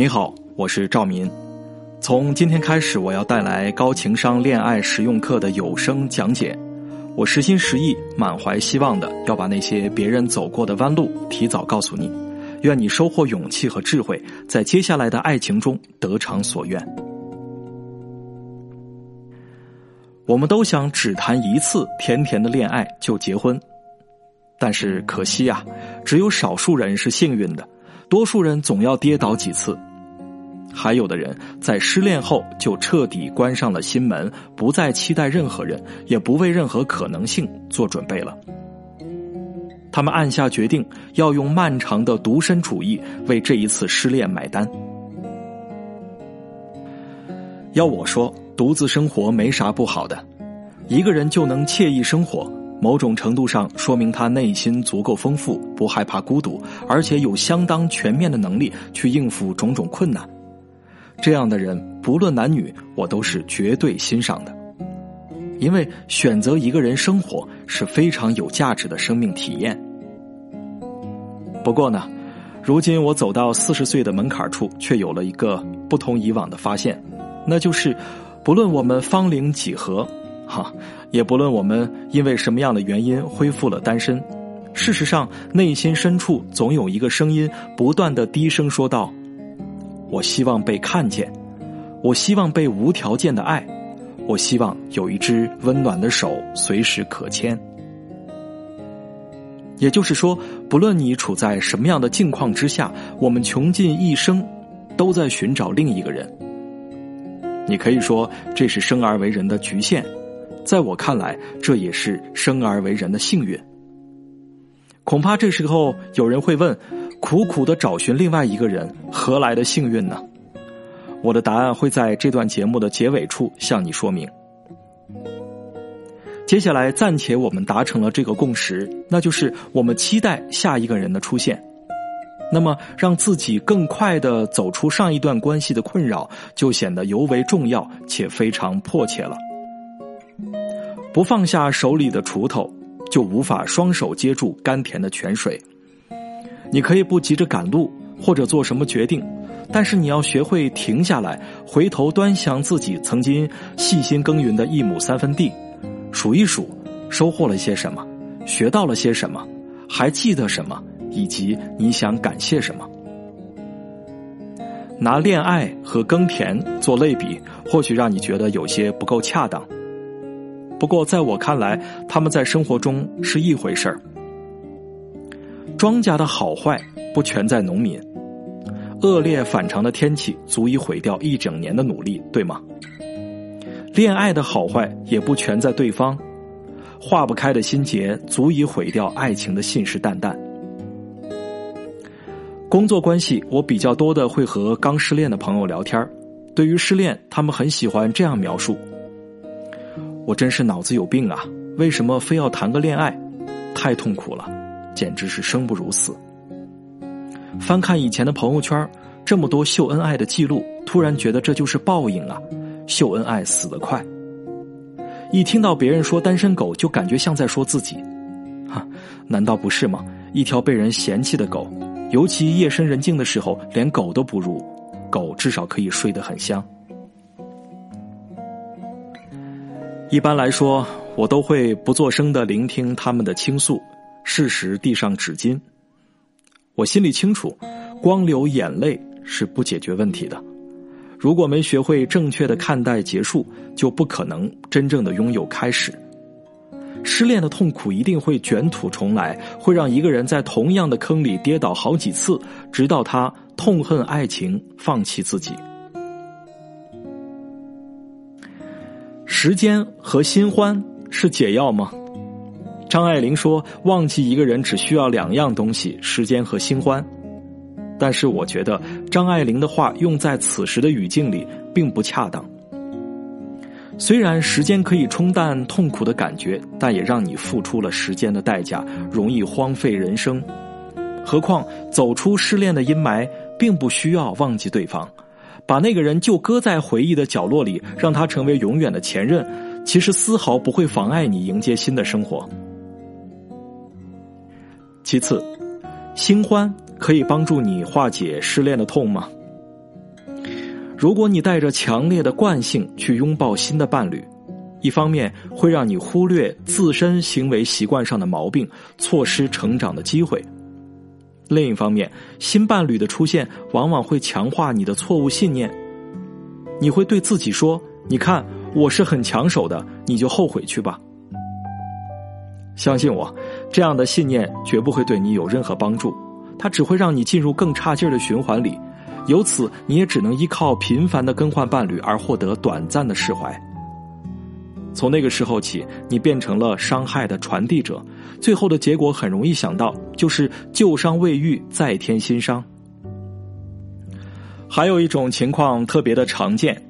你好，我是赵民。从今天开始，我要带来高情商恋爱实用课的有声讲解。我实心实意、满怀希望的要把那些别人走过的弯路提早告诉你。愿你收获勇气和智慧，在接下来的爱情中得偿所愿。我们都想只谈一次甜甜的恋爱就结婚，但是可惜呀，只有少数人是幸运的。多数人总要跌倒几次，还有的人在失恋后就彻底关上了心门，不再期待任何人，也不为任何可能性做准备了。他们暗下决定，要用漫长的独身主义为这一次失恋买单。要我说，独自生活没啥不好的，一个人就能惬意生活。某种程度上说明他内心足够丰富，不害怕孤独，而且有相当全面的能力去应付种种困难。这样的人，不论男女，我都是绝对欣赏的。因为选择一个人生活是非常有价值的生命体验。不过呢，如今我走到四十岁的门槛处，却有了一个不同以往的发现，那就是，不论我们芳龄几何。哈，也不论我们因为什么样的原因恢复了单身，事实上，内心深处总有一个声音不断的低声说道：“我希望被看见，我希望被无条件的爱，我希望有一只温暖的手随时可牵。”也就是说，不论你处在什么样的境况之下，我们穷尽一生都在寻找另一个人。你可以说这是生而为人的局限。在我看来，这也是生而为人的幸运。恐怕这时候有人会问：苦苦的找寻另外一个人，何来的幸运呢？我的答案会在这段节目的结尾处向你说明。接下来暂且我们达成了这个共识，那就是我们期待下一个人的出现。那么，让自己更快的走出上一段关系的困扰，就显得尤为重要且非常迫切了。不放下手里的锄头，就无法双手接住甘甜的泉水。你可以不急着赶路或者做什么决定，但是你要学会停下来，回头端详自己曾经细心耕耘的一亩三分地，数一数收获了些什么，学到了些什么，还记得什么，以及你想感谢什么。拿恋爱和耕田做类比，或许让你觉得有些不够恰当。不过，在我看来，他们在生活中是一回事儿。庄稼的好坏不全在农民，恶劣反常的天气足以毁掉一整年的努力，对吗？恋爱的好坏也不全在对方，化不开的心结足以毁掉爱情的信誓旦旦。工作关系，我比较多的会和刚失恋的朋友聊天对于失恋，他们很喜欢这样描述。我真是脑子有病啊！为什么非要谈个恋爱？太痛苦了，简直是生不如死。翻看以前的朋友圈，这么多秀恩爱的记录，突然觉得这就是报应啊！秀恩爱死得快。一听到别人说单身狗，就感觉像在说自己。哈，难道不是吗？一条被人嫌弃的狗，尤其夜深人静的时候，连狗都不如，狗至少可以睡得很香。一般来说，我都会不作声的聆听他们的倾诉，适时递上纸巾。我心里清楚，光流眼泪是不解决问题的。如果没学会正确的看待结束，就不可能真正的拥有开始。失恋的痛苦一定会卷土重来，会让一个人在同样的坑里跌倒好几次，直到他痛恨爱情，放弃自己。时间和新欢是解药吗？张爱玲说：“忘记一个人只需要两样东西，时间和新欢。”但是我觉得张爱玲的话用在此时的语境里并不恰当。虽然时间可以冲淡痛苦的感觉，但也让你付出了时间的代价，容易荒废人生。何况走出失恋的阴霾，并不需要忘记对方。把那个人就搁在回忆的角落里，让他成为永远的前任，其实丝毫不会妨碍你迎接新的生活。其次，新欢可以帮助你化解失恋的痛吗？如果你带着强烈的惯性去拥抱新的伴侣，一方面会让你忽略自身行为习惯上的毛病，错失成长的机会；另一方面，新伴侣的出现往往会强化你的错误信念。你会对自己说：“你看，我是很抢手的，你就后悔去吧。”相信我，这样的信念绝不会对你有任何帮助，它只会让你进入更差劲的循环里。由此，你也只能依靠频繁的更换伴侣而获得短暂的释怀。从那个时候起，你变成了伤害的传递者，最后的结果很容易想到，就是旧伤未愈，再添新伤。还有一种情况特别的常见，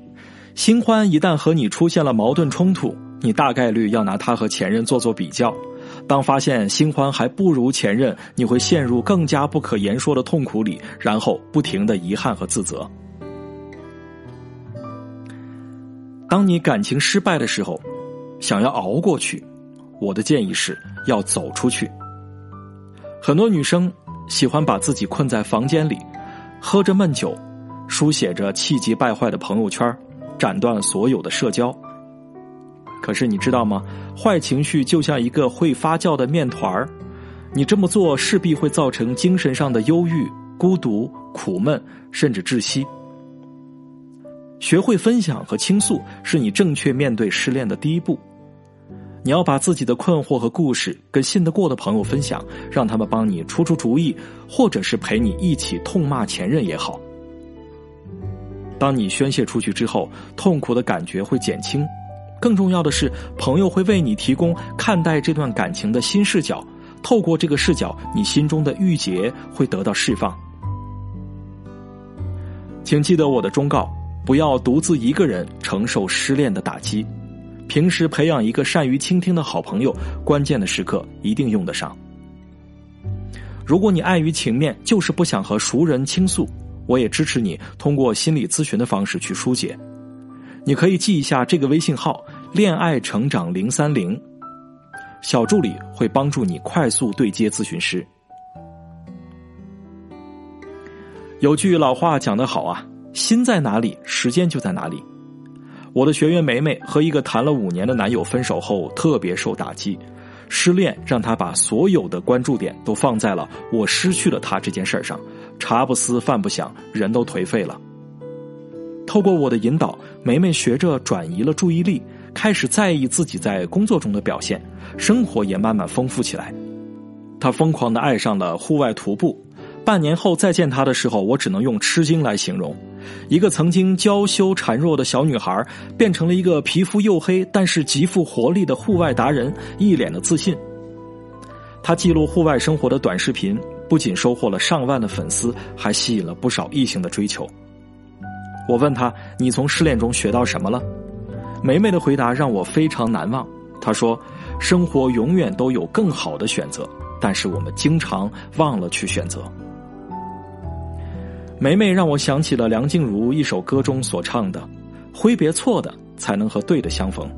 新欢一旦和你出现了矛盾冲突，你大概率要拿他和前任做做比较。当发现新欢还不如前任，你会陷入更加不可言说的痛苦里，然后不停的遗憾和自责。当你感情失败的时候，想要熬过去，我的建议是要走出去。很多女生喜欢把自己困在房间里，喝着闷酒，书写着气急败坏的朋友圈，斩断所有的社交。可是你知道吗？坏情绪就像一个会发酵的面团儿，你这么做势必会造成精神上的忧郁、孤独、苦闷，甚至窒息。学会分享和倾诉，是你正确面对失恋的第一步。你要把自己的困惑和故事跟信得过的朋友分享，让他们帮你出出主意，或者是陪你一起痛骂前任也好。当你宣泄出去之后，痛苦的感觉会减轻。更重要的是，朋友会为你提供看待这段感情的新视角。透过这个视角，你心中的郁结会得到释放。请记得我的忠告：不要独自一个人承受失恋的打击。平时培养一个善于倾听的好朋友，关键的时刻一定用得上。如果你碍于情面，就是不想和熟人倾诉，我也支持你通过心理咨询的方式去疏解。你可以记一下这个微信号“恋爱成长零三零”，小助理会帮助你快速对接咨询师。有句老话讲得好啊，心在哪里，时间就在哪里。我的学员梅梅和一个谈了五年的男友分手后，特别受打击，失恋让她把所有的关注点都放在了我失去了他这件事上，茶不思饭不想，人都颓废了。透过我的引导，梅梅学着转移了注意力，开始在意自己在工作中的表现，生活也慢慢丰富起来。她疯狂的爱上了户外徒步，半年后再见她的时候，我只能用吃惊来形容。一个曾经娇羞孱弱的小女孩，变成了一个皮肤黝黑但是极富活力的户外达人，一脸的自信。她记录户外生活的短视频，不仅收获了上万的粉丝，还吸引了不少异性的追求。我问他：“你从失恋中学到什么了？”梅梅的回答让我非常难忘。她说：“生活永远都有更好的选择，但是我们经常忘了去选择。”梅梅让我想起了梁静茹一首歌中所唱的：“挥别错的，才能和对的相逢。”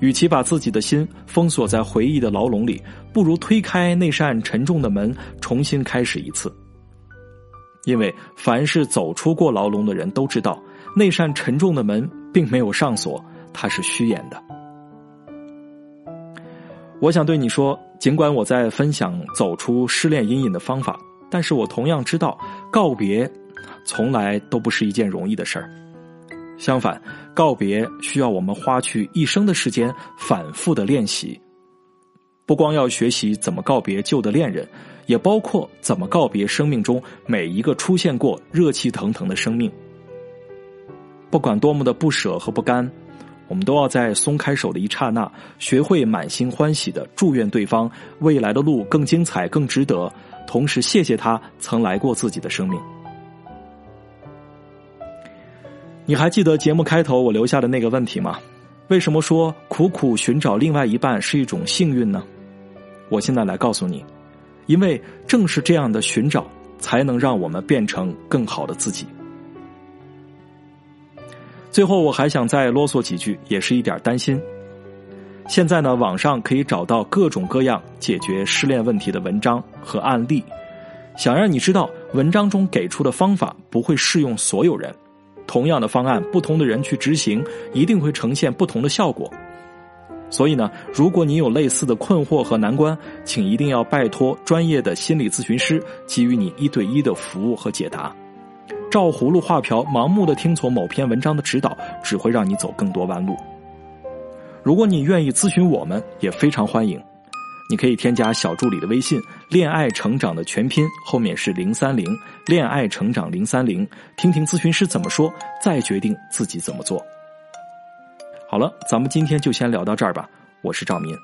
与其把自己的心封锁在回忆的牢笼里，不如推开那扇沉重的门，重新开始一次。因为凡是走出过牢笼的人都知道，那扇沉重的门并没有上锁，它是虚掩的。我想对你说，尽管我在分享走出失恋阴影的方法，但是我同样知道，告别从来都不是一件容易的事儿。相反，告别需要我们花去一生的时间，反复的练习。不光要学习怎么告别旧的恋人。也包括怎么告别生命中每一个出现过热气腾腾的生命。不管多么的不舍和不甘，我们都要在松开手的一刹那，学会满心欢喜的祝愿对方未来的路更精彩、更值得，同时谢谢他曾来过自己的生命。你还记得节目开头我留下的那个问题吗？为什么说苦苦寻找另外一半是一种幸运呢？我现在来告诉你。因为正是这样的寻找，才能让我们变成更好的自己。最后，我还想再啰嗦几句，也是一点担心。现在呢，网上可以找到各种各样解决失恋问题的文章和案例。想让你知道，文章中给出的方法不会适用所有人。同样的方案，不同的人去执行，一定会呈现不同的效果。所以呢，如果你有类似的困惑和难关，请一定要拜托专业的心理咨询师给予你一对一的服务和解答。照葫芦画瓢，盲目的听从某篇文章的指导，只会让你走更多弯路。如果你愿意咨询我们，也非常欢迎。你可以添加小助理的微信“恋爱成长”的全拼，后面是零三零，恋爱成长零三零，听听咨询师怎么说，再决定自己怎么做。好了，咱们今天就先聊到这儿吧。我是赵民。